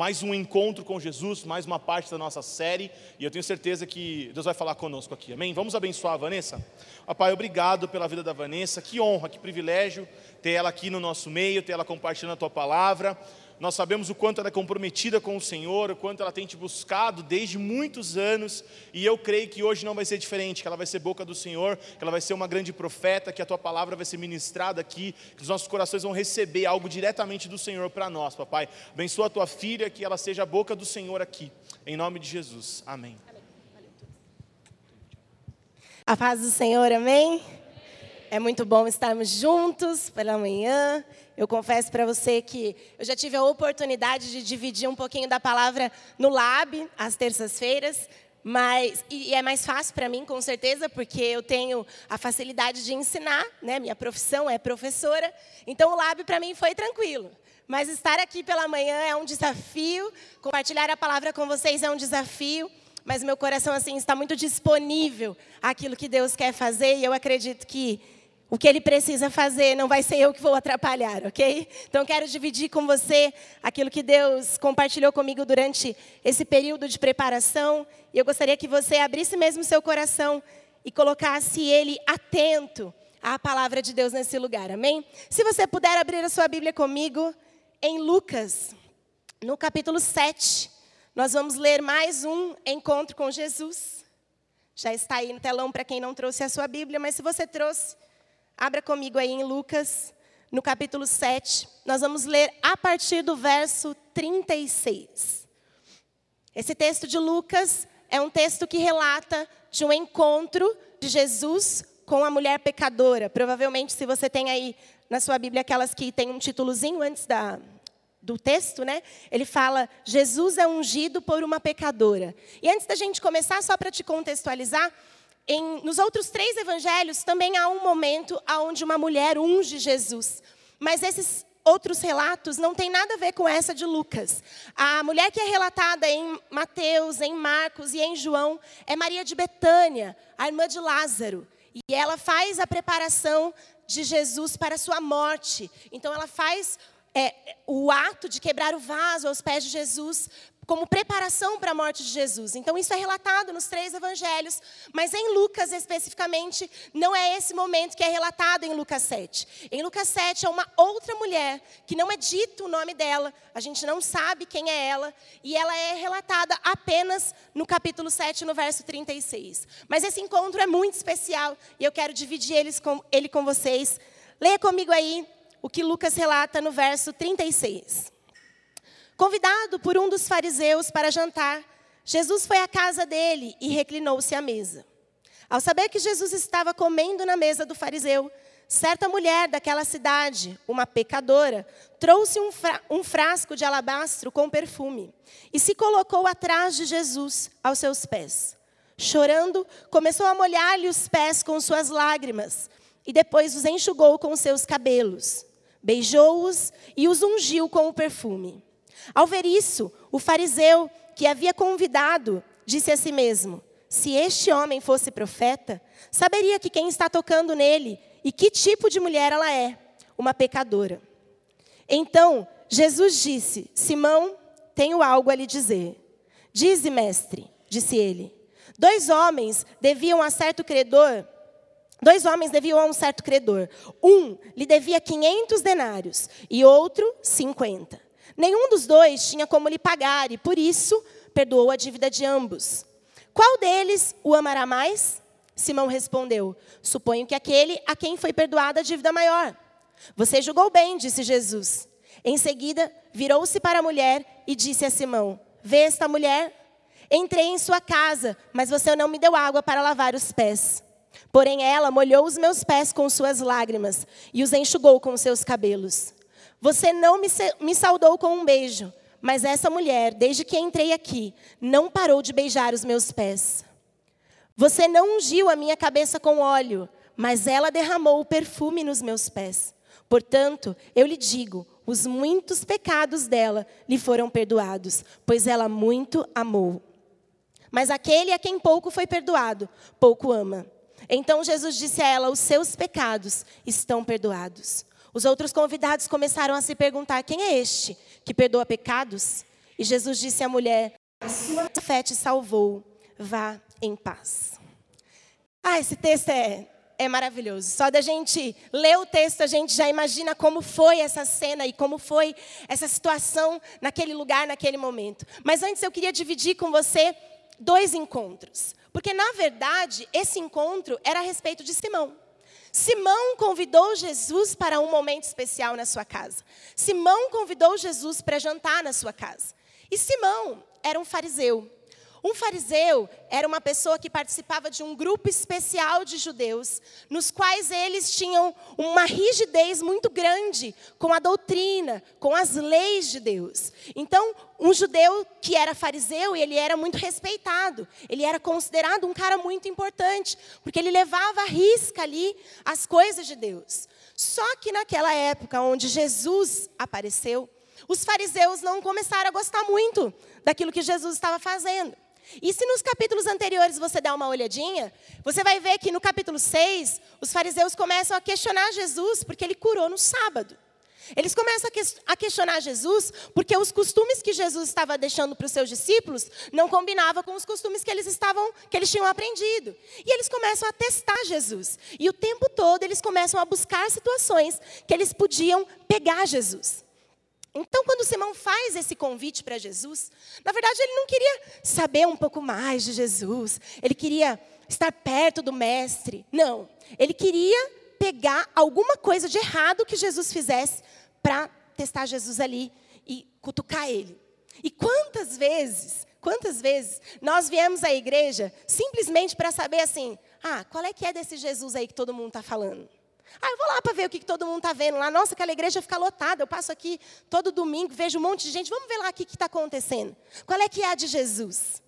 mais um encontro com Jesus, mais uma parte da nossa série, e eu tenho certeza que Deus vai falar conosco aqui, amém? Vamos abençoar a Vanessa? Ó, Pai, obrigado pela vida da Vanessa, que honra, que privilégio ter ela aqui no nosso meio, ter ela compartilhando a tua palavra. Nós sabemos o quanto ela é comprometida com o Senhor, o quanto ela tem te buscado desde muitos anos, e eu creio que hoje não vai ser diferente, que ela vai ser boca do Senhor, que ela vai ser uma grande profeta, que a tua palavra vai ser ministrada aqui, que os nossos corações vão receber algo diretamente do Senhor para nós, papai. Abençoa a tua filha, que ela seja a boca do Senhor aqui, em nome de Jesus. Amém. A paz do Senhor, amém? É muito bom estarmos juntos pela manhã. Eu confesso para você que eu já tive a oportunidade de dividir um pouquinho da palavra no Lab, às terças-feiras, mas e é mais fácil para mim, com certeza, porque eu tenho a facilidade de ensinar, né? Minha profissão é professora, então o Lab para mim foi tranquilo. Mas estar aqui pela manhã é um desafio, compartilhar a palavra com vocês é um desafio mas meu coração assim está muito disponível àquilo que Deus quer fazer e eu acredito que o que ele precisa fazer, não vai ser eu que vou atrapalhar, ok? Então quero dividir com você aquilo que Deus compartilhou comigo durante esse período de preparação. E eu gostaria que você abrisse mesmo seu coração e colocasse ele atento à palavra de Deus nesse lugar, amém? Se você puder abrir a sua Bíblia comigo em Lucas, no capítulo 7, nós vamos ler mais um encontro com Jesus. Já está aí no telão para quem não trouxe a sua Bíblia, mas se você trouxe, Abra comigo aí em Lucas, no capítulo 7. Nós vamos ler a partir do verso 36. Esse texto de Lucas é um texto que relata de um encontro de Jesus com a mulher pecadora. Provavelmente, se você tem aí na sua Bíblia aquelas que tem um títulozinho antes da, do texto, né? Ele fala: Jesus é ungido por uma pecadora. E antes da gente começar, só para te contextualizar, em, nos outros três evangelhos também há um momento onde uma mulher unge Jesus. Mas esses outros relatos não têm nada a ver com essa de Lucas. A mulher que é relatada em Mateus, em Marcos e em João é Maria de Betânia, a irmã de Lázaro. E ela faz a preparação de Jesus para a sua morte. Então ela faz é, o ato de quebrar o vaso aos pés de Jesus como preparação para a morte de Jesus. Então, isso é relatado nos três evangelhos, mas em Lucas especificamente, não é esse momento que é relatado em Lucas 7. Em Lucas 7 é uma outra mulher, que não é dito o nome dela, a gente não sabe quem é ela, e ela é relatada apenas no capítulo 7, no verso 36. Mas esse encontro é muito especial e eu quero dividir com, ele com vocês. Leia comigo aí o que Lucas relata no verso 36. Convidado por um dos fariseus para jantar, Jesus foi à casa dele e reclinou-se à mesa. Ao saber que Jesus estava comendo na mesa do fariseu, certa mulher daquela cidade, uma pecadora, trouxe um, fra um frasco de alabastro com perfume e se colocou atrás de Jesus, aos seus pés. Chorando, começou a molhar-lhe os pés com suas lágrimas e depois os enxugou com seus cabelos. Beijou-os e os ungiu com o perfume. Ao ver isso, o fariseu que havia convidado disse a si mesmo: Se este homem fosse profeta, saberia que quem está tocando nele e que tipo de mulher ela é, uma pecadora. Então, Jesus disse: Simão, tenho algo a lhe dizer. Dize, mestre, disse ele. Dois homens deviam a certo credor Dois homens deviam a um certo credor. Um lhe devia 500 denários e outro 50. Nenhum dos dois tinha como lhe pagar e, por isso, perdoou a dívida de ambos. Qual deles o amará mais? Simão respondeu: Suponho que aquele a quem foi perdoada a dívida maior. Você julgou bem, disse Jesus. Em seguida, virou-se para a mulher e disse a Simão: Vê esta mulher? Entrei em sua casa, mas você não me deu água para lavar os pés. Porém, ela molhou os meus pés com suas lágrimas e os enxugou com seus cabelos. Você não me, me saudou com um beijo, mas essa mulher, desde que entrei aqui, não parou de beijar os meus pés. Você não ungiu a minha cabeça com óleo, mas ela derramou o perfume nos meus pés. Portanto, eu lhe digo: os muitos pecados dela lhe foram perdoados, pois ela muito amou. Mas aquele a quem pouco foi perdoado, pouco ama. Então Jesus disse a ela: Os seus pecados estão perdoados. Os outros convidados começaram a se perguntar: quem é este que perdoa pecados? E Jesus disse à mulher: A sua fé te salvou, vá em paz. Ah, esse texto é, é maravilhoso. Só da gente ler o texto, a gente já imagina como foi essa cena e como foi essa situação naquele lugar, naquele momento. Mas antes eu queria dividir com você dois encontros. Porque, na verdade, esse encontro era a respeito de Simão. Simão convidou Jesus para um momento especial na sua casa. Simão convidou Jesus para jantar na sua casa. E Simão era um fariseu. Um fariseu era uma pessoa que participava de um grupo especial de judeus, nos quais eles tinham uma rigidez muito grande com a doutrina, com as leis de Deus. Então, um judeu que era fariseu, ele era muito respeitado, ele era considerado um cara muito importante, porque ele levava à risca ali as coisas de Deus. Só que naquela época onde Jesus apareceu, os fariseus não começaram a gostar muito daquilo que Jesus estava fazendo. E se nos capítulos anteriores você der uma olhadinha, você vai ver que no capítulo 6, os fariseus começam a questionar Jesus porque ele curou no sábado. Eles começam a questionar Jesus porque os costumes que Jesus estava deixando para os seus discípulos não combinavam com os costumes que eles estavam que eles tinham aprendido. E eles começam a testar Jesus. E o tempo todo eles começam a buscar situações que eles podiam pegar Jesus. Então, quando Simão faz esse convite para Jesus, na verdade ele não queria saber um pouco mais de Jesus, ele queria estar perto do Mestre. Não, ele queria pegar alguma coisa de errado que Jesus fizesse para testar Jesus ali e cutucar ele. E quantas vezes, quantas vezes nós viemos à igreja simplesmente para saber assim, ah, qual é que é desse Jesus aí que todo mundo está falando? Ah, eu vou lá para ver o que, que todo mundo está vendo lá. Nossa, aquela igreja fica lotada. Eu passo aqui todo domingo, vejo um monte de gente. Vamos ver lá o que está acontecendo. Qual é que é a de Jesus?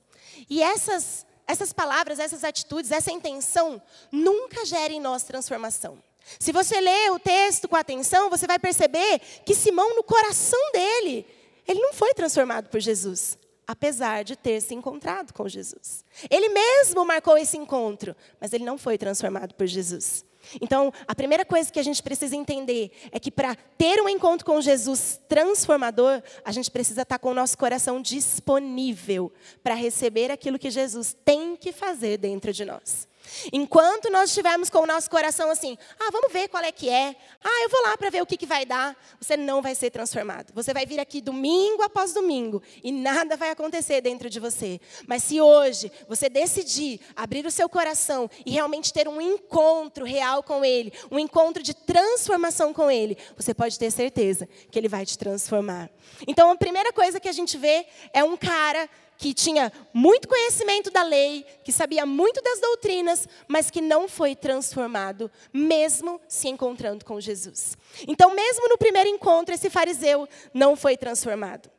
E essas, essas palavras, essas atitudes, essa intenção nunca gera em nós transformação. Se você lê o texto com atenção, você vai perceber que Simão, no coração dele, ele não foi transformado por Jesus, apesar de ter se encontrado com Jesus. Ele mesmo marcou esse encontro, mas ele não foi transformado por Jesus. Então, a primeira coisa que a gente precisa entender é que para ter um encontro com Jesus transformador, a gente precisa estar com o nosso coração disponível para receber aquilo que Jesus tem que fazer dentro de nós. Enquanto nós estivermos com o nosso coração assim, ah, vamos ver qual é que é, ah, eu vou lá para ver o que, que vai dar, você não vai ser transformado. Você vai vir aqui domingo após domingo e nada vai acontecer dentro de você. Mas se hoje você decidir abrir o seu coração e realmente ter um encontro real com Ele, um encontro de transformação com Ele, você pode ter certeza que Ele vai te transformar. Então, a primeira coisa que a gente vê é um cara que tinha muito conhecimento da lei, que sabia muito das doutrinas, mas que não foi transformado, mesmo se encontrando com Jesus. Então, mesmo no primeiro encontro, esse fariseu não foi transformado.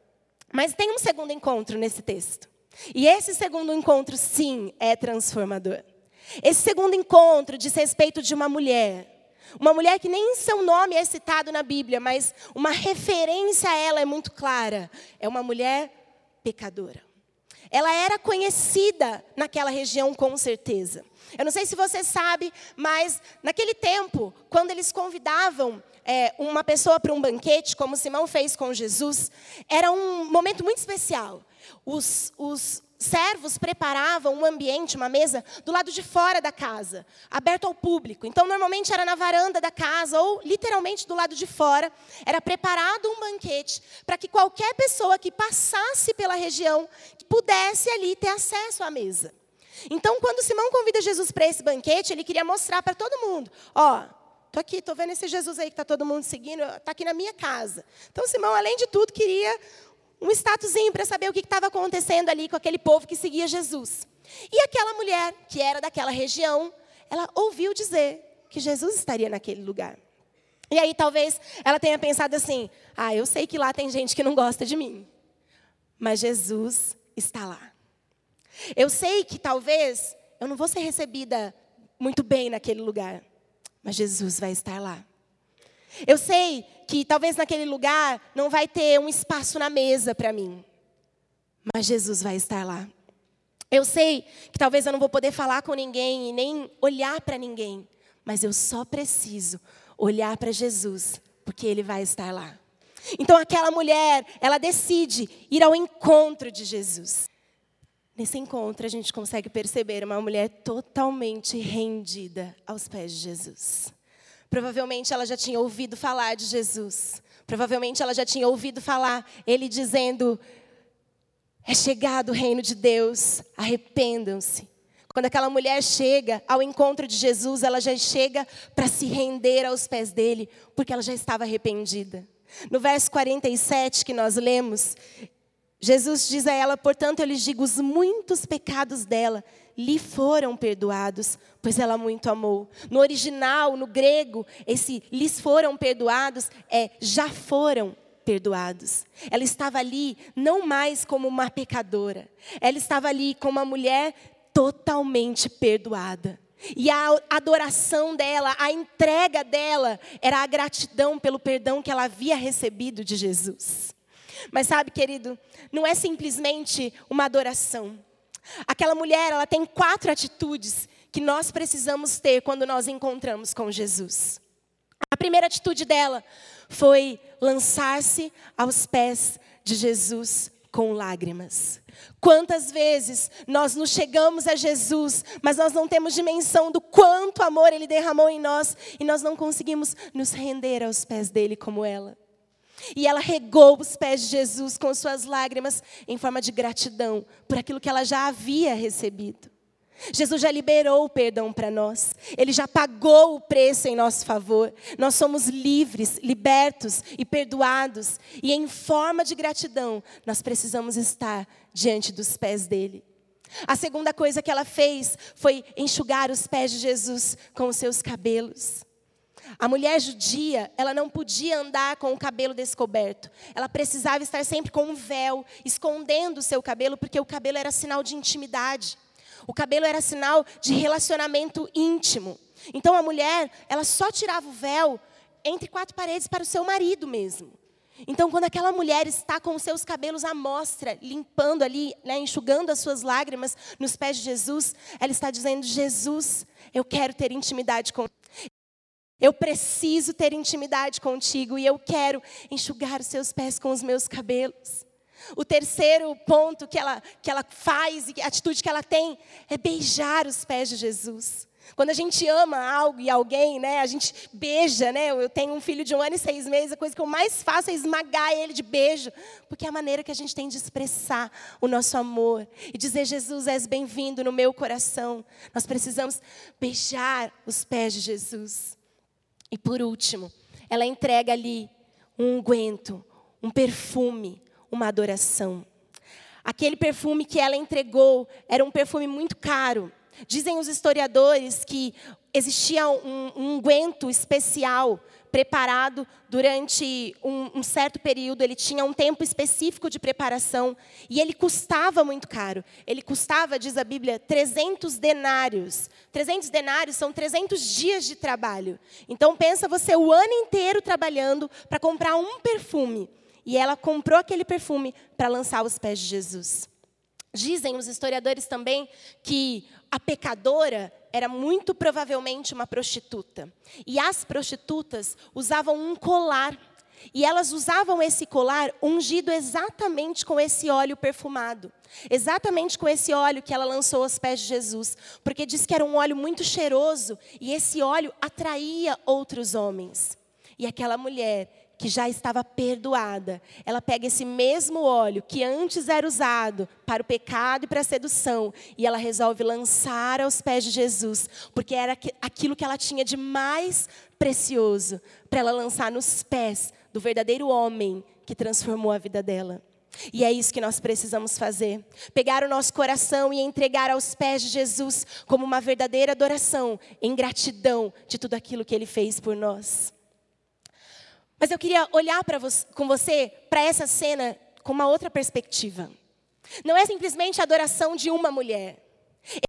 Mas tem um segundo encontro nesse texto. E esse segundo encontro, sim, é transformador. Esse segundo encontro diz respeito de uma mulher. Uma mulher que nem seu nome é citado na Bíblia, mas uma referência a ela é muito clara. É uma mulher pecadora. Ela era conhecida naquela região com certeza. Eu não sei se você sabe, mas naquele tempo, quando eles convidavam é, uma pessoa para um banquete, como Simão fez com Jesus, era um momento muito especial. Os, os servos preparavam um ambiente, uma mesa, do lado de fora da casa, aberto ao público. Então, normalmente era na varanda da casa ou literalmente do lado de fora. Era preparado um banquete para que qualquer pessoa que passasse pela região pudesse ali ter acesso à mesa. Então, quando Simão convida Jesus para esse banquete, ele queria mostrar para todo mundo: ó, tô aqui, tô vendo esse Jesus aí que está todo mundo seguindo, está aqui na minha casa. Então, Simão, além de tudo, queria um statusinho para saber o que estava acontecendo ali com aquele povo que seguia Jesus. E aquela mulher, que era daquela região, ela ouviu dizer que Jesus estaria naquele lugar. E aí talvez ela tenha pensado assim: ah, eu sei que lá tem gente que não gosta de mim, mas Jesus está lá. Eu sei que talvez eu não vou ser recebida muito bem naquele lugar, mas Jesus vai estar lá. Eu sei que talvez naquele lugar não vai ter um espaço na mesa para mim, mas Jesus vai estar lá. Eu sei que talvez eu não vou poder falar com ninguém e nem olhar para ninguém, mas eu só preciso olhar para Jesus, porque Ele vai estar lá. Então aquela mulher, ela decide ir ao encontro de Jesus. Nesse encontro, a gente consegue perceber uma mulher totalmente rendida aos pés de Jesus. Provavelmente ela já tinha ouvido falar de Jesus. Provavelmente ela já tinha ouvido falar ele dizendo: É chegado o reino de Deus, arrependam-se. Quando aquela mulher chega ao encontro de Jesus, ela já chega para se render aos pés dele, porque ela já estava arrependida. No verso 47 que nós lemos, Jesus diz a ela: Portanto, eu lhes digo, os muitos pecados dela lhe foram perdoados, pois ela muito amou. No original, no grego, esse lhes foram perdoados é já foram perdoados. Ela estava ali não mais como uma pecadora, ela estava ali como uma mulher totalmente perdoada. E a adoração dela, a entrega dela, era a gratidão pelo perdão que ela havia recebido de Jesus. Mas sabe, querido, não é simplesmente uma adoração. Aquela mulher, ela tem quatro atitudes que nós precisamos ter quando nós encontramos com Jesus. A primeira atitude dela foi lançar-se aos pés de Jesus com lágrimas. Quantas vezes nós nos chegamos a Jesus, mas nós não temos dimensão do quanto amor Ele derramou em nós e nós não conseguimos nos render aos pés dele como ela. E ela regou os pés de Jesus com suas lágrimas em forma de gratidão por aquilo que ela já havia recebido. Jesus já liberou o perdão para nós. Ele já pagou o preço em nosso favor. Nós somos livres, libertos e perdoados. E em forma de gratidão, nós precisamos estar diante dos pés dele. A segunda coisa que ela fez foi enxugar os pés de Jesus com os seus cabelos. A mulher judia, ela não podia andar com o cabelo descoberto. Ela precisava estar sempre com um véu, escondendo o seu cabelo, porque o cabelo era sinal de intimidade. O cabelo era sinal de relacionamento íntimo. Então a mulher, ela só tirava o véu entre quatro paredes para o seu marido mesmo. Então, quando aquela mulher está com os seus cabelos à mostra, limpando ali, né, enxugando as suas lágrimas nos pés de Jesus, ela está dizendo: Jesus, eu quero ter intimidade com. Eu preciso ter intimidade contigo e eu quero enxugar os seus pés com os meus cabelos. O terceiro ponto que ela, que ela faz e a atitude que ela tem é beijar os pés de Jesus. Quando a gente ama algo e alguém, né, a gente beija, né? Eu tenho um filho de um ano e seis meses, a coisa que eu mais faço é esmagar ele de beijo, porque é a maneira que a gente tem de expressar o nosso amor e dizer Jesus, és bem-vindo no meu coração. Nós precisamos beijar os pés de Jesus. E por último, ela entrega ali um unguento, um perfume, uma adoração. Aquele perfume que ela entregou era um perfume muito caro. Dizem os historiadores que existia um, um unguento especial preparado durante um, um, certo período, ele tinha um tempo específico de preparação e ele custava muito caro. Ele custava, diz a Bíblia, 300 denários. 300 denários são 300 dias de trabalho. Então pensa você o ano inteiro trabalhando para comprar um perfume. E ela comprou aquele perfume para lançar aos pés de Jesus. Dizem os historiadores também que a pecadora era muito provavelmente uma prostituta. E as prostitutas usavam um colar. E elas usavam esse colar ungido exatamente com esse óleo perfumado. Exatamente com esse óleo que ela lançou aos pés de Jesus. Porque diz que era um óleo muito cheiroso e esse óleo atraía outros homens. E aquela mulher que já estava perdoada, ela pega esse mesmo óleo que antes era usado para o pecado e para a sedução, e ela resolve lançar aos pés de Jesus, porque era aquilo que ela tinha de mais precioso para ela lançar nos pés do verdadeiro homem que transformou a vida dela. E é isso que nós precisamos fazer. Pegar o nosso coração e entregar aos pés de Jesus como uma verdadeira adoração, em gratidão de tudo aquilo que ele fez por nós. Mas eu queria olhar você, com você para essa cena com uma outra perspectiva. Não é simplesmente a adoração de uma mulher.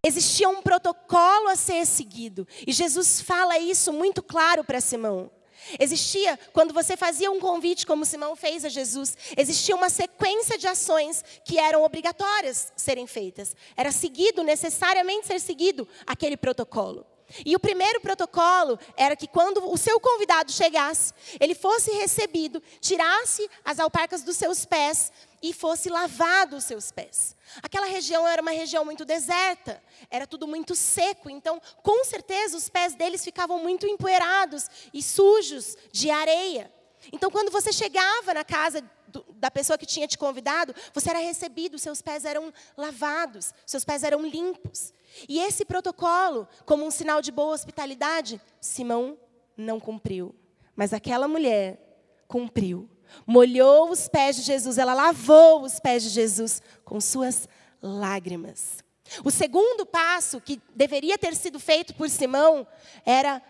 Existia um protocolo a ser seguido. E Jesus fala isso muito claro para Simão. Existia, quando você fazia um convite, como Simão fez a Jesus, existia uma sequência de ações que eram obrigatórias serem feitas. Era seguido, necessariamente ser seguido, aquele protocolo. E o primeiro protocolo era que quando o seu convidado chegasse, ele fosse recebido, tirasse as alparcas dos seus pés e fosse lavado os seus pés. Aquela região era uma região muito deserta, era tudo muito seco, então, com certeza, os pés deles ficavam muito empoeirados e sujos de areia. Então, quando você chegava na casa do, da pessoa que tinha te convidado, você era recebido, seus pés eram lavados, seus pés eram limpos. E esse protocolo, como um sinal de boa hospitalidade, Simão não cumpriu. Mas aquela mulher cumpriu. Molhou os pés de Jesus, ela lavou os pés de Jesus com suas lágrimas. O segundo passo que deveria ter sido feito por Simão era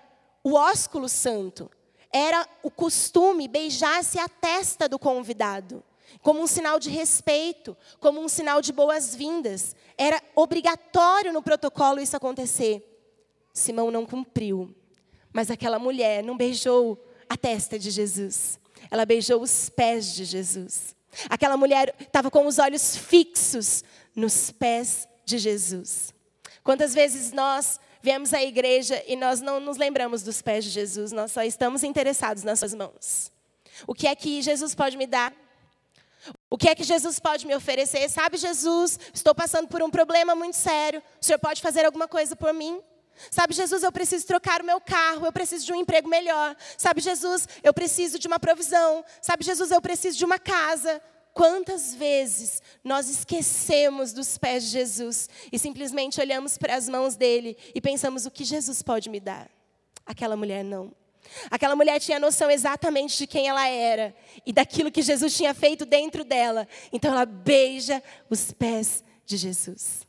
o ósculo santo. Era o costume beijar-se a testa do convidado como um sinal de respeito, como um sinal de boas-vindas. Era obrigatório no protocolo isso acontecer. Simão não cumpriu, mas aquela mulher não beijou a testa de Jesus, ela beijou os pés de Jesus. Aquela mulher estava com os olhos fixos nos pés de Jesus. Quantas vezes nós viemos à igreja e nós não nos lembramos dos pés de Jesus, nós só estamos interessados nas suas mãos. O que é que Jesus pode me dar? O que é que Jesus pode me oferecer? Sabe, Jesus, estou passando por um problema muito sério. O Senhor pode fazer alguma coisa por mim? Sabe, Jesus, eu preciso trocar o meu carro, eu preciso de um emprego melhor. Sabe, Jesus, eu preciso de uma provisão. Sabe, Jesus, eu preciso de uma casa. Quantas vezes nós esquecemos dos pés de Jesus e simplesmente olhamos para as mãos dele e pensamos o que Jesus pode me dar? Aquela mulher não. Aquela mulher tinha noção exatamente de quem ela era e daquilo que Jesus tinha feito dentro dela. Então ela beija os pés de Jesus.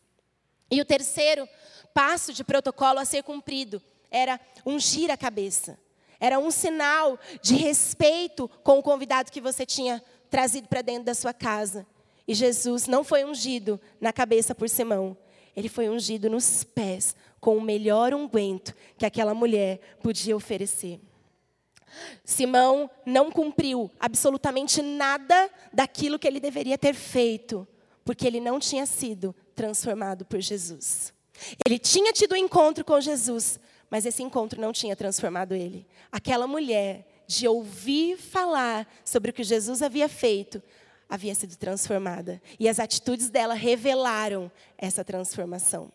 E o terceiro passo de protocolo a ser cumprido era ungir a cabeça. Era um sinal de respeito com o convidado que você tinha trazido para dentro da sua casa. E Jesus não foi ungido na cabeça por Simão, ele foi ungido nos pés com o melhor unguento que aquela mulher podia oferecer. Simão não cumpriu absolutamente nada daquilo que ele deveria ter feito, porque ele não tinha sido transformado por Jesus. Ele tinha tido um encontro com Jesus, mas esse encontro não tinha transformado ele. Aquela mulher, de ouvir falar sobre o que Jesus havia feito, havia sido transformada. E as atitudes dela revelaram essa transformação.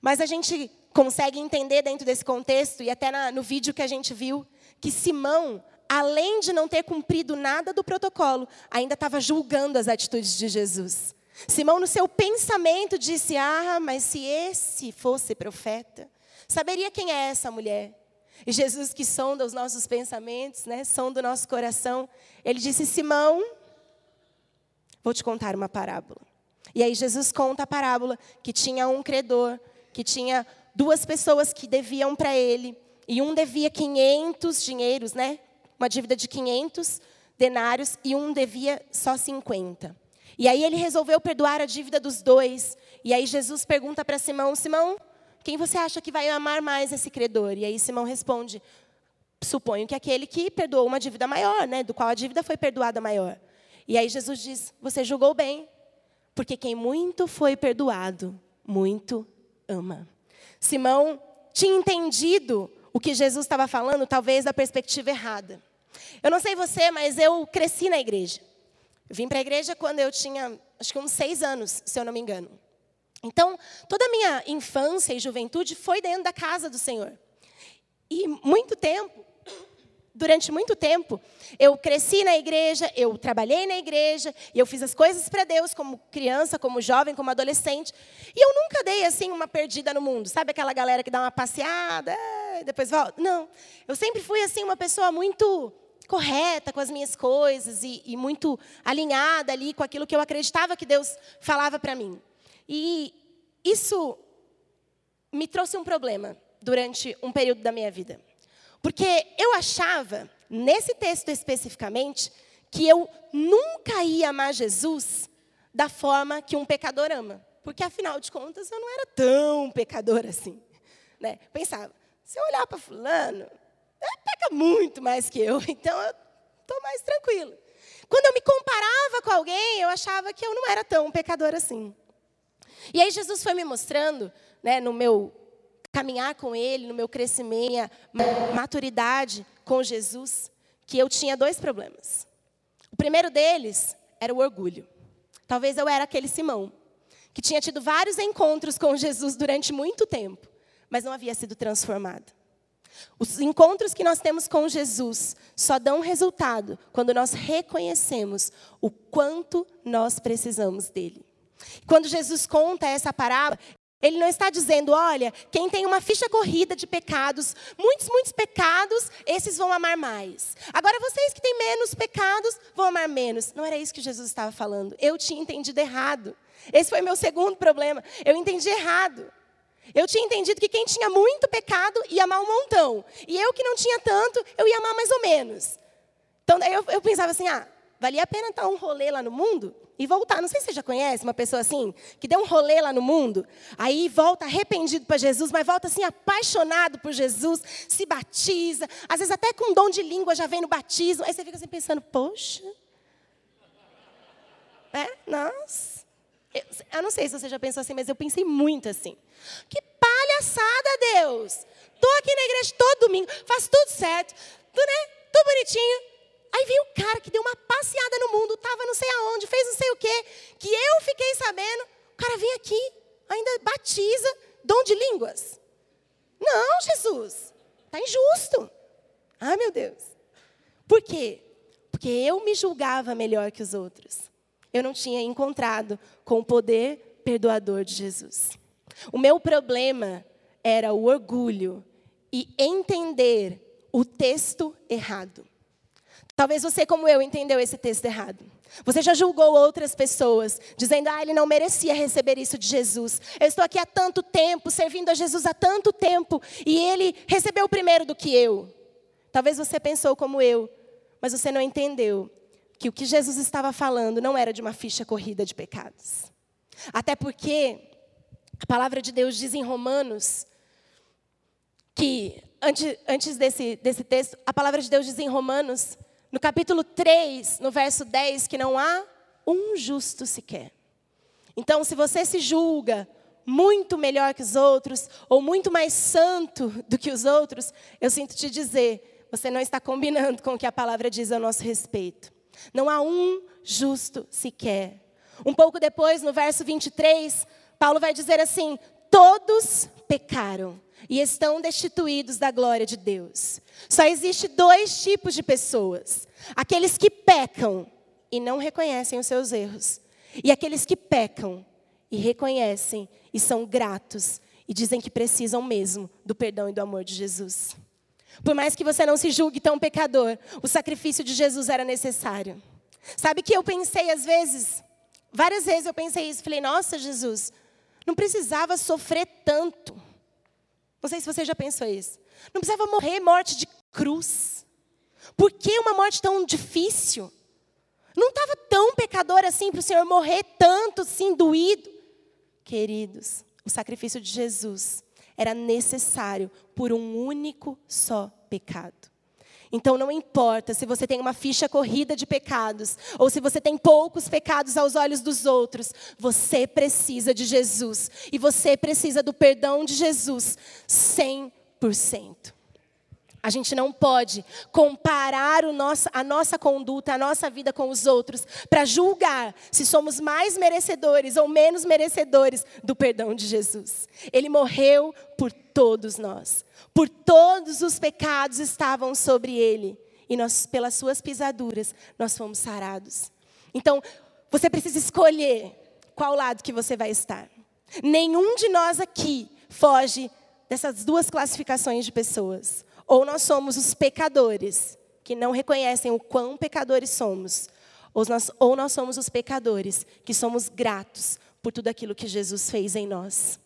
Mas a gente consegue entender dentro desse contexto, e até na, no vídeo que a gente viu, que Simão, além de não ter cumprido nada do protocolo, ainda estava julgando as atitudes de Jesus. Simão, no seu pensamento, disse: Ah, mas se esse fosse profeta, saberia quem é essa mulher? E Jesus, que sonda os nossos pensamentos, né, sonda o nosso coração, ele disse: Simão, vou te contar uma parábola. E aí Jesus conta a parábola que tinha um credor, que tinha duas pessoas que deviam para ele. E um devia 500 dinheiros, né? Uma dívida de 500 denários e um devia só 50. E aí ele resolveu perdoar a dívida dos dois. E aí Jesus pergunta para Simão: Simão, quem você acha que vai amar mais esse credor? E aí Simão responde: Suponho que aquele que perdoou uma dívida maior, né? Do qual a dívida foi perdoada maior. E aí Jesus diz: Você julgou bem, porque quem muito foi perdoado, muito ama. Simão tinha entendido o que Jesus estava falando, talvez da perspectiva errada. Eu não sei você, mas eu cresci na igreja. vim para a igreja quando eu tinha, acho que uns seis anos, se eu não me engano. Então, toda a minha infância e juventude foi dentro da casa do Senhor. E muito tempo, durante muito tempo, eu cresci na igreja, eu trabalhei na igreja, e eu fiz as coisas para Deus como criança, como jovem, como adolescente. E eu nunca dei assim uma perdida no mundo. Sabe aquela galera que dá uma passeada, e depois volta? Não. Eu sempre fui assim uma pessoa muito correta com as minhas coisas e, e muito alinhada ali com aquilo que eu acreditava que Deus falava para mim. E isso me trouxe um problema durante um período da minha vida. Porque eu achava, nesse texto especificamente, que eu nunca ia amar Jesus da forma que um pecador ama. Porque, afinal de contas, eu não era tão pecador assim. Né? Pensava, se eu olhar para fulano, ele peca muito mais que eu, então eu estou mais tranquilo. Quando eu me comparava com alguém, eu achava que eu não era tão pecador assim. E aí Jesus foi me mostrando, né, no meu caminhar com Ele, no meu crescimento, minha maturidade com Jesus, que eu tinha dois problemas. O primeiro deles era o orgulho. Talvez eu era aquele Simão, que tinha tido vários encontros com Jesus durante muito tempo, mas não havia sido transformado. Os encontros que nós temos com Jesus só dão resultado quando nós reconhecemos o quanto nós precisamos dele. Quando Jesus conta essa parábola, ele não está dizendo, olha, quem tem uma ficha corrida de pecados, muitos, muitos pecados, esses vão amar mais. Agora, vocês que têm menos pecados, vão amar menos. Não era isso que Jesus estava falando. Eu tinha entendido errado. Esse foi meu segundo problema. Eu entendi errado. Eu tinha entendido que quem tinha muito pecado ia amar um montão. E eu que não tinha tanto, eu ia amar mais ou menos. Então, daí eu, eu pensava assim, ah, valia a pena dar um rolê lá no mundo e voltar. Não sei se você já conhece uma pessoa assim, que deu um rolê lá no mundo, aí volta arrependido para Jesus, mas volta assim apaixonado por Jesus, se batiza, às vezes até com dom de língua já vem no batismo. Aí você fica assim pensando, poxa. É, nossa. Eu, eu não sei se você já pensou assim, mas eu pensei muito assim. Que palhaçada, Deus! Estou aqui na igreja todo domingo, faço tudo certo, tudo, né? Tudo bonitinho. Aí veio um cara que deu uma passeada no mundo, estava não sei aonde, fez não sei o quê, que eu fiquei sabendo. O cara vem aqui, ainda batiza, dom de línguas. Não, Jesus, está injusto. Ai, meu Deus. Por quê? Porque eu me julgava melhor que os outros. Eu não tinha encontrado com o poder perdoador de Jesus. O meu problema era o orgulho e entender o texto errado. Talvez você, como eu, entendeu esse texto errado. Você já julgou outras pessoas, dizendo, ah, ele não merecia receber isso de Jesus. Eu estou aqui há tanto tempo, servindo a Jesus há tanto tempo, e ele recebeu primeiro do que eu. Talvez você pensou como eu, mas você não entendeu que o que Jesus estava falando não era de uma ficha corrida de pecados. Até porque a palavra de Deus diz em Romanos que, antes, antes desse, desse texto, a palavra de Deus diz em Romanos, no capítulo 3, no verso 10, que não há um justo sequer. Então, se você se julga muito melhor que os outros, ou muito mais santo do que os outros, eu sinto te dizer, você não está combinando com o que a palavra diz a nosso respeito. Não há um justo sequer. Um pouco depois, no verso 23, Paulo vai dizer assim: todos pecaram e estão destituídos da glória de Deus. Só existe dois tipos de pessoas: aqueles que pecam e não reconhecem os seus erros, e aqueles que pecam e reconhecem e são gratos e dizem que precisam mesmo do perdão e do amor de Jesus. Por mais que você não se julgue tão pecador, o sacrifício de Jesus era necessário. Sabe que eu pensei às vezes, várias vezes eu pensei isso, falei: "Nossa, Jesus, não precisava sofrer tanto. Não sei se você já pensou isso. Não precisava morrer morte de cruz. Por que uma morte tão difícil? Não estava tão pecador assim para o Senhor morrer tanto, assim, doído. Queridos, o sacrifício de Jesus era necessário por um único só pecado. Então não importa se você tem uma ficha corrida de pecados ou se você tem poucos pecados aos olhos dos outros, você precisa de Jesus e você precisa do perdão de Jesus 100%. A gente não pode comparar nosso, a nossa conduta, a nossa vida com os outros, para julgar se somos mais merecedores ou menos merecedores do perdão de Jesus. Ele morreu por todos nós. Por todos os pecados estavam sobre ele. E nós, pelas suas pisaduras, nós fomos sarados. Então, você precisa escolher qual lado que você vai estar. Nenhum de nós aqui foge dessas duas classificações de pessoas. Ou nós somos os pecadores, que não reconhecem o quão pecadores somos, ou nós, ou nós somos os pecadores, que somos gratos por tudo aquilo que Jesus fez em nós.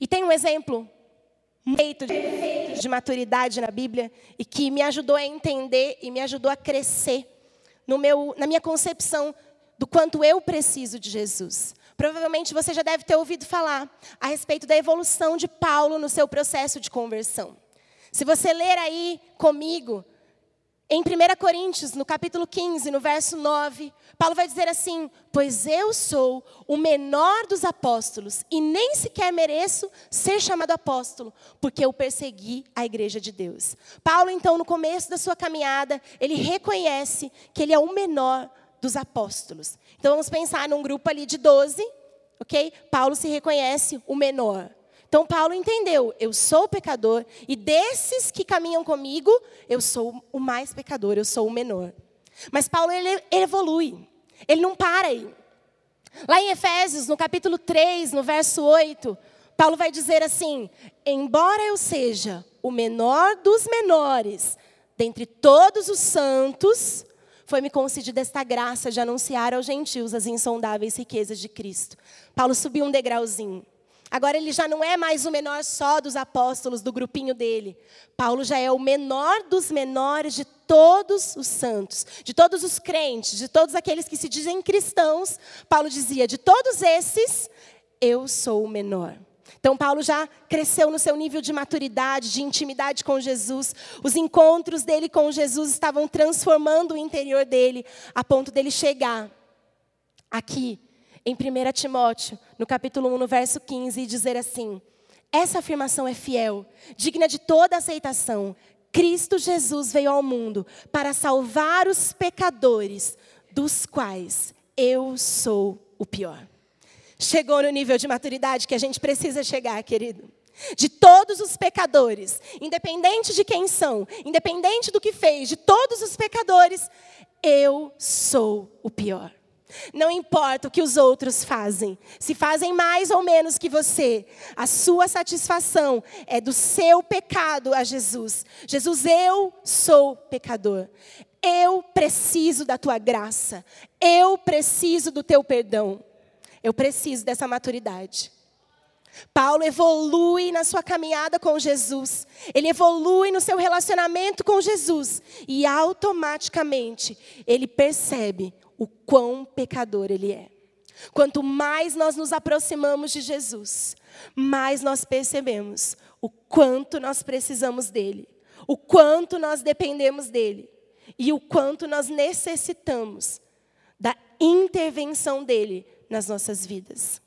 E tem um exemplo de, de maturidade na Bíblia e que me ajudou a entender e me ajudou a crescer no meu, na minha concepção do quanto eu preciso de Jesus. Provavelmente você já deve ter ouvido falar a respeito da evolução de Paulo no seu processo de conversão. Se você ler aí comigo, Em 1 Coríntios, no capítulo 15, no verso 9, Paulo vai dizer assim: Pois eu sou o menor dos apóstolos e nem sequer mereço ser chamado apóstolo, porque eu persegui a igreja de Deus. Paulo, então, no começo da sua caminhada, ele reconhece que ele é o menor dos apóstolos. Então vamos pensar num grupo ali de 12, ok? Paulo se reconhece o menor. Então Paulo entendeu, eu sou pecador e desses que caminham comigo, eu sou o mais pecador, eu sou o menor. Mas Paulo ele evolui. Ele não para aí. Lá em Efésios, no capítulo 3, no verso 8, Paulo vai dizer assim: "Embora eu seja o menor dos menores dentre todos os santos, foi-me concedida esta graça de anunciar aos gentios as insondáveis riquezas de Cristo." Paulo subiu um degrauzinho. Agora ele já não é mais o menor só dos apóstolos, do grupinho dele. Paulo já é o menor dos menores de todos os santos, de todos os crentes, de todos aqueles que se dizem cristãos. Paulo dizia: de todos esses, eu sou o menor. Então, Paulo já cresceu no seu nível de maturidade, de intimidade com Jesus. Os encontros dele com Jesus estavam transformando o interior dele, a ponto dele chegar aqui em 1 Timóteo, no capítulo 1, no verso 15, e dizer assim: Essa afirmação é fiel, digna de toda aceitação. Cristo Jesus veio ao mundo para salvar os pecadores, dos quais eu sou o pior. Chegou no nível de maturidade que a gente precisa chegar, querido. De todos os pecadores, independente de quem são, independente do que fez, de todos os pecadores, eu sou o pior. Não importa o que os outros fazem, se fazem mais ou menos que você, a sua satisfação é do seu pecado a Jesus. Jesus, eu sou pecador. Eu preciso da tua graça. Eu preciso do teu perdão. Eu preciso dessa maturidade. Paulo evolui na sua caminhada com Jesus, ele evolui no seu relacionamento com Jesus, e automaticamente ele percebe o quão pecador ele é. Quanto mais nós nos aproximamos de Jesus, mais nós percebemos o quanto nós precisamos dele, o quanto nós dependemos dele e o quanto nós necessitamos da intervenção dele nas nossas vidas.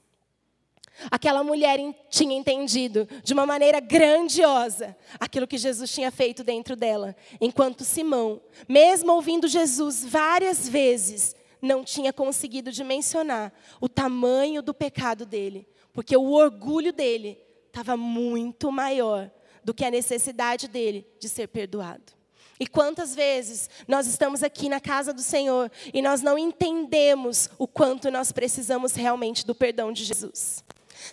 Aquela mulher tinha entendido de uma maneira grandiosa aquilo que Jesus tinha feito dentro dela, enquanto Simão, mesmo ouvindo Jesus várias vezes, não tinha conseguido dimensionar o tamanho do pecado dele, porque o orgulho dele estava muito maior do que a necessidade dele de ser perdoado. E quantas vezes nós estamos aqui na casa do Senhor e nós não entendemos o quanto nós precisamos realmente do perdão de Jesus.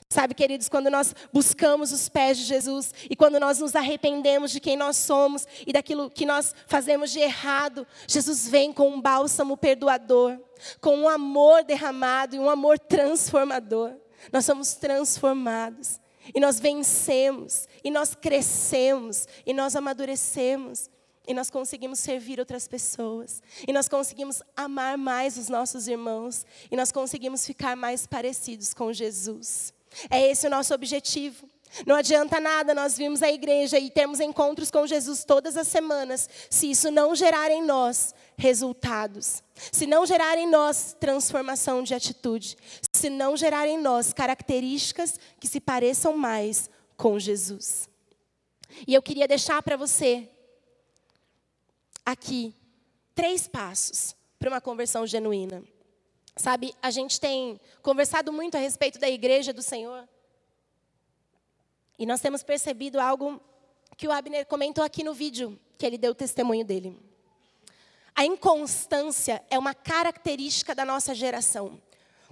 Sabe, queridos, quando nós buscamos os pés de Jesus e quando nós nos arrependemos de quem nós somos e daquilo que nós fazemos de errado, Jesus vem com um bálsamo perdoador, com um amor derramado e um amor transformador. Nós somos transformados e nós vencemos e nós crescemos e nós amadurecemos. E nós conseguimos servir outras pessoas. E nós conseguimos amar mais os nossos irmãos. E nós conseguimos ficar mais parecidos com Jesus. É esse o nosso objetivo. Não adianta nada nós virmos à igreja e termos encontros com Jesus todas as semanas, se isso não gerar em nós resultados, se não gerar em nós transformação de atitude, se não gerar em nós características que se pareçam mais com Jesus. E eu queria deixar para você aqui três passos para uma conversão genuína. Sabe, a gente tem conversado muito a respeito da igreja do Senhor. E nós temos percebido algo que o Abner comentou aqui no vídeo, que ele deu o testemunho dele. A inconstância é uma característica da nossa geração.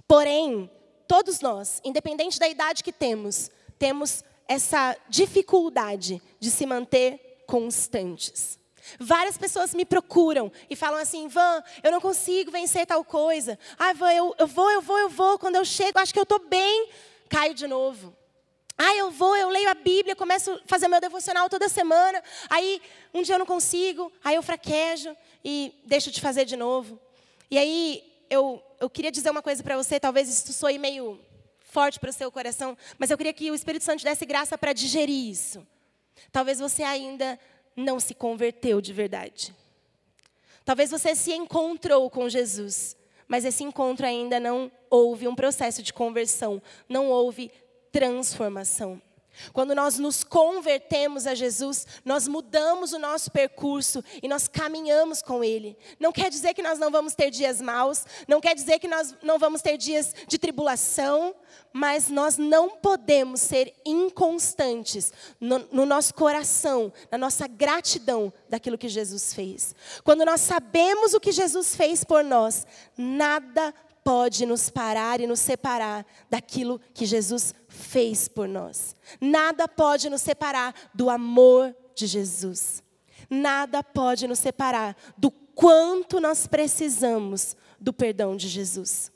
Porém, todos nós, independente da idade que temos, temos essa dificuldade de se manter constantes. Várias pessoas me procuram e falam assim: Van, eu não consigo vencer tal coisa. Ah, Van, eu, eu vou, eu vou, eu vou. Quando eu chego, acho que eu estou bem, caio de novo. Ah, eu vou, eu leio a Bíblia, começo a fazer meu devocional toda semana. Aí, um dia eu não consigo, aí eu fraquejo e deixo de fazer de novo. E aí, eu, eu queria dizer uma coisa para você, talvez isso soe meio forte para o seu coração, mas eu queria que o Espírito Santo desse graça para digerir isso. Talvez você ainda não se converteu de verdade. Talvez você se encontrou com Jesus, mas esse encontro ainda não houve um processo de conversão, não houve transformação. Quando nós nos convertemos a Jesus, nós mudamos o nosso percurso e nós caminhamos com Ele. Não quer dizer que nós não vamos ter dias maus, não quer dizer que nós não vamos ter dias de tribulação, mas nós não podemos ser inconstantes no, no nosso coração, na nossa gratidão daquilo que Jesus fez. Quando nós sabemos o que Jesus fez por nós, nada pode nos parar e nos separar daquilo que Jesus fez por nós. Nada pode nos separar do amor de Jesus. Nada pode nos separar do quanto nós precisamos do perdão de Jesus.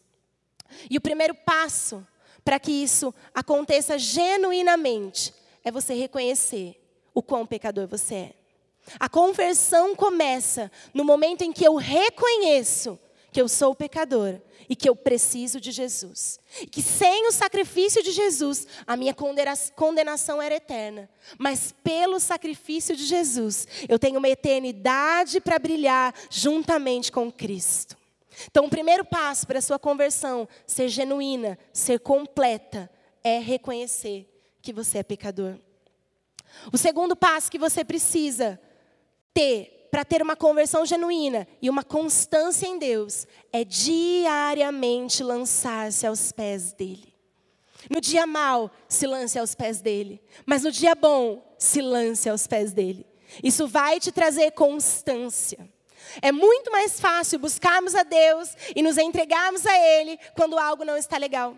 E o primeiro passo para que isso aconteça genuinamente é você reconhecer o quão pecador você é. A conversão começa no momento em que eu reconheço que eu sou pecador e que eu preciso de Jesus. E que sem o sacrifício de Jesus, a minha condenação era eterna. Mas pelo sacrifício de Jesus, eu tenho uma eternidade para brilhar juntamente com Cristo. Então, o primeiro passo para a sua conversão ser genuína, ser completa, é reconhecer que você é pecador. O segundo passo que você precisa ter para ter uma conversão genuína e uma constância em Deus é diariamente lançar-se aos pés dele. No dia mau, se lance aos pés dele, mas no dia bom, se lance aos pés dele. Isso vai te trazer constância. É muito mais fácil buscarmos a Deus e nos entregarmos a Ele quando algo não está legal.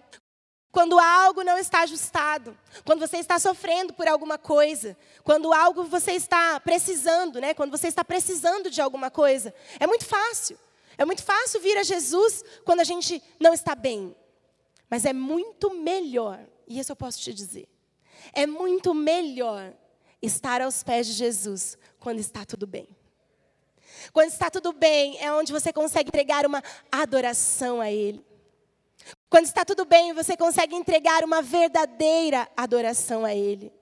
Quando algo não está ajustado, quando você está sofrendo por alguma coisa, quando algo você está precisando, né? Quando você está precisando de alguma coisa, é muito fácil. É muito fácil vir a Jesus quando a gente não está bem. Mas é muito melhor, e isso eu posso te dizer. É muito melhor estar aos pés de Jesus quando está tudo bem. Quando está tudo bem, é onde você consegue entregar uma adoração a Ele. Quando está tudo bem, você consegue entregar uma verdadeira adoração a Ele.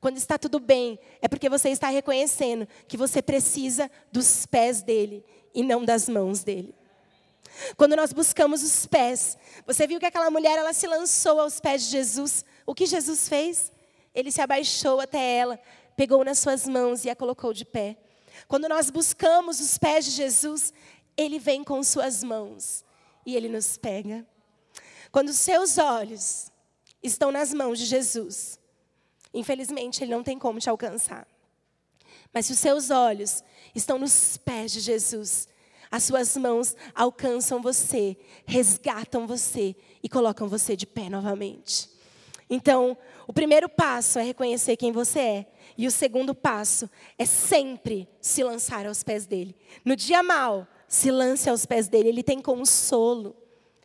Quando está tudo bem, é porque você está reconhecendo que você precisa dos pés dele e não das mãos dele. Quando nós buscamos os pés, você viu que aquela mulher ela se lançou aos pés de Jesus. O que Jesus fez? Ele se abaixou até ela, pegou nas suas mãos e a colocou de pé. Quando nós buscamos os pés de Jesus, ele vem com suas mãos e ele nos pega. Quando os seus olhos estão nas mãos de Jesus, infelizmente ele não tem como te alcançar. Mas se os seus olhos estão nos pés de Jesus, as suas mãos alcançam você, resgatam você e colocam você de pé novamente. Então, o primeiro passo é reconhecer quem você é. E o segundo passo é sempre se lançar aos pés dele. No dia mal, se lance aos pés dele. Ele tem consolo.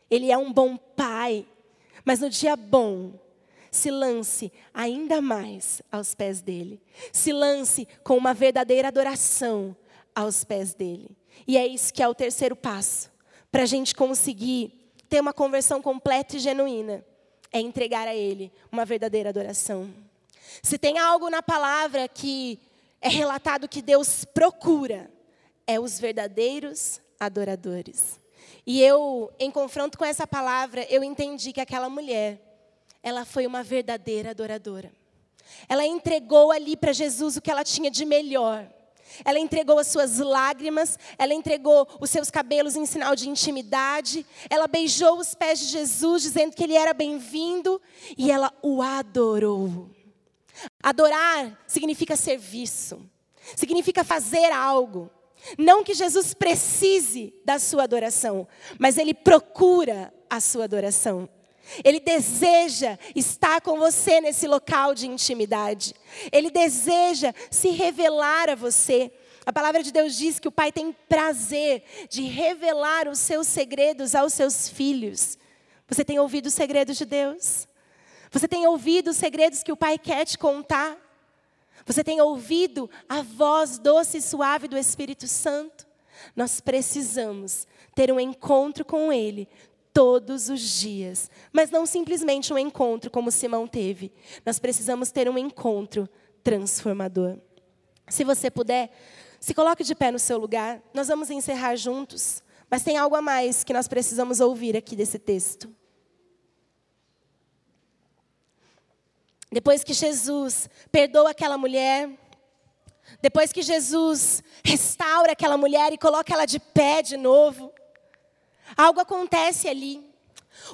Ele é um bom pai. Mas no dia bom, se lance ainda mais aos pés dele. Se lance com uma verdadeira adoração aos pés dele. E é isso que é o terceiro passo. Para a gente conseguir ter uma conversão completa e genuína. É entregar a Ele uma verdadeira adoração. Se tem algo na palavra que é relatado que Deus procura, é os verdadeiros adoradores. E eu, em confronto com essa palavra, eu entendi que aquela mulher, ela foi uma verdadeira adoradora. Ela entregou ali para Jesus o que ela tinha de melhor. Ela entregou as suas lágrimas, ela entregou os seus cabelos em sinal de intimidade, ela beijou os pés de Jesus, dizendo que ele era bem-vindo, e ela o adorou. Adorar significa serviço, significa fazer algo. Não que Jesus precise da sua adoração, mas ele procura a sua adoração. Ele deseja estar com você nesse local de intimidade. Ele deseja se revelar a você. A palavra de Deus diz que o Pai tem prazer de revelar os seus segredos aos seus filhos. Você tem ouvido os segredos de Deus? Você tem ouvido os segredos que o Pai quer te contar? Você tem ouvido a voz doce e suave do Espírito Santo? Nós precisamos ter um encontro com Ele todos os dias, mas não simplesmente um encontro como Simão teve. Nós precisamos ter um encontro transformador. Se você puder, Se coloque de pé no seu lugar. Nós vamos encerrar juntos. Mas tem algo a mais que nós precisamos ouvir aqui desse texto. Depois que Jesus perdoa aquela mulher, depois que Jesus restaura aquela mulher e coloca ela de pé de novo, algo acontece ali.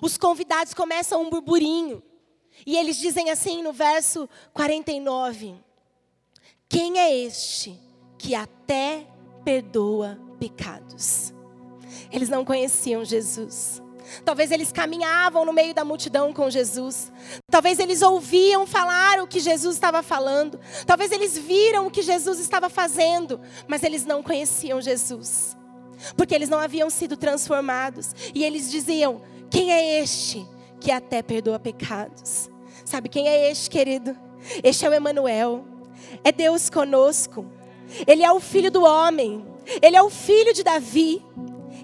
Os convidados começam um burburinho. E eles dizem assim no verso 49: Quem é este que até perdoa pecados? Eles não conheciam Jesus. Talvez eles caminhavam no meio da multidão com Jesus. Talvez eles ouviam falar o que Jesus estava falando. Talvez eles viram o que Jesus estava fazendo, mas eles não conheciam Jesus. Porque eles não haviam sido transformados. E eles diziam: Quem é este que até perdoa pecados? Sabe quem é este, querido? Este é o Emanuel. É Deus conosco. Ele é o filho do homem. Ele é o filho de Davi.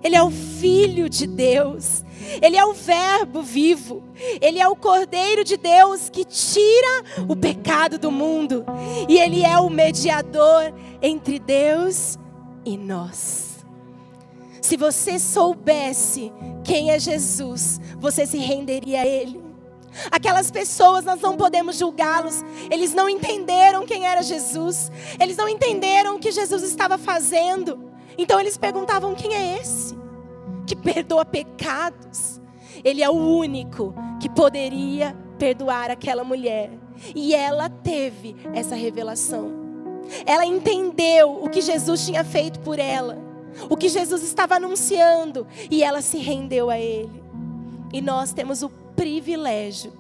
Ele é o filho de Deus. Ele é o Verbo vivo. Ele é o Cordeiro de Deus que tira o pecado do mundo. E Ele é o mediador entre Deus e nós. Se você soubesse quem é Jesus, você se renderia a Ele. Aquelas pessoas, nós não podemos julgá-los. Eles não entenderam quem era Jesus. Eles não entenderam o que Jesus estava fazendo. Então eles perguntavam: quem é esse? Que perdoa pecados. Ele é o único que poderia perdoar aquela mulher. E ela teve essa revelação. Ela entendeu o que Jesus tinha feito por ela, o que Jesus estava anunciando, e ela se rendeu a Ele. E nós temos o privilégio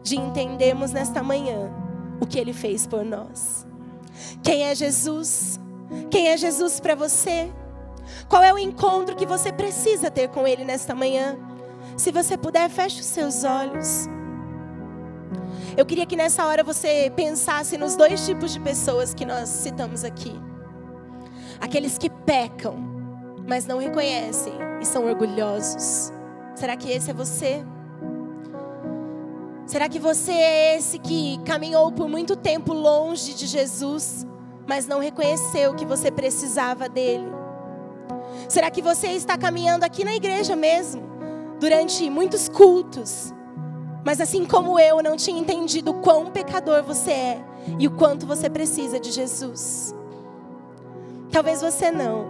de entendermos nesta manhã o que Ele fez por nós. Quem é Jesus? Quem é Jesus para você? Qual é o encontro que você precisa ter com Ele nesta manhã? Se você puder, feche os seus olhos. Eu queria que nessa hora você pensasse nos dois tipos de pessoas que nós citamos aqui: aqueles que pecam, mas não reconhecem e são orgulhosos. Será que esse é você? Será que você é esse que caminhou por muito tempo longe de Jesus, mas não reconheceu que você precisava dele? Será que você está caminhando aqui na igreja mesmo, durante muitos cultos, mas assim como eu, não tinha entendido o quão pecador você é e o quanto você precisa de Jesus? Talvez você não.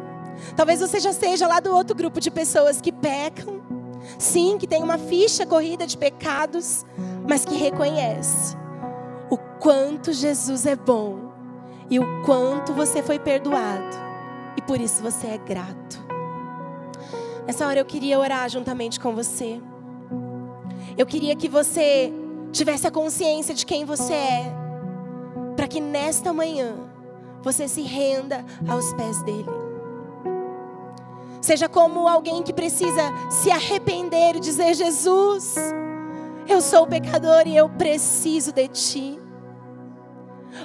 Talvez você já seja lá do outro grupo de pessoas que pecam, sim, que tem uma ficha corrida de pecados, mas que reconhece o quanto Jesus é bom e o quanto você foi perdoado e por isso você é grato. Nessa hora eu queria orar juntamente com você. Eu queria que você tivesse a consciência de quem você é, para que nesta manhã você se renda aos pés dele. Seja como alguém que precisa se arrepender e dizer: Jesus, eu sou pecador e eu preciso de ti.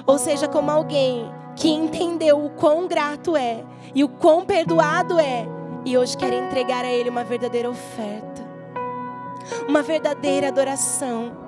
Ou seja, como alguém que entendeu o quão grato é e o quão perdoado é, e hoje quer entregar a Ele uma verdadeira oferta, uma verdadeira adoração.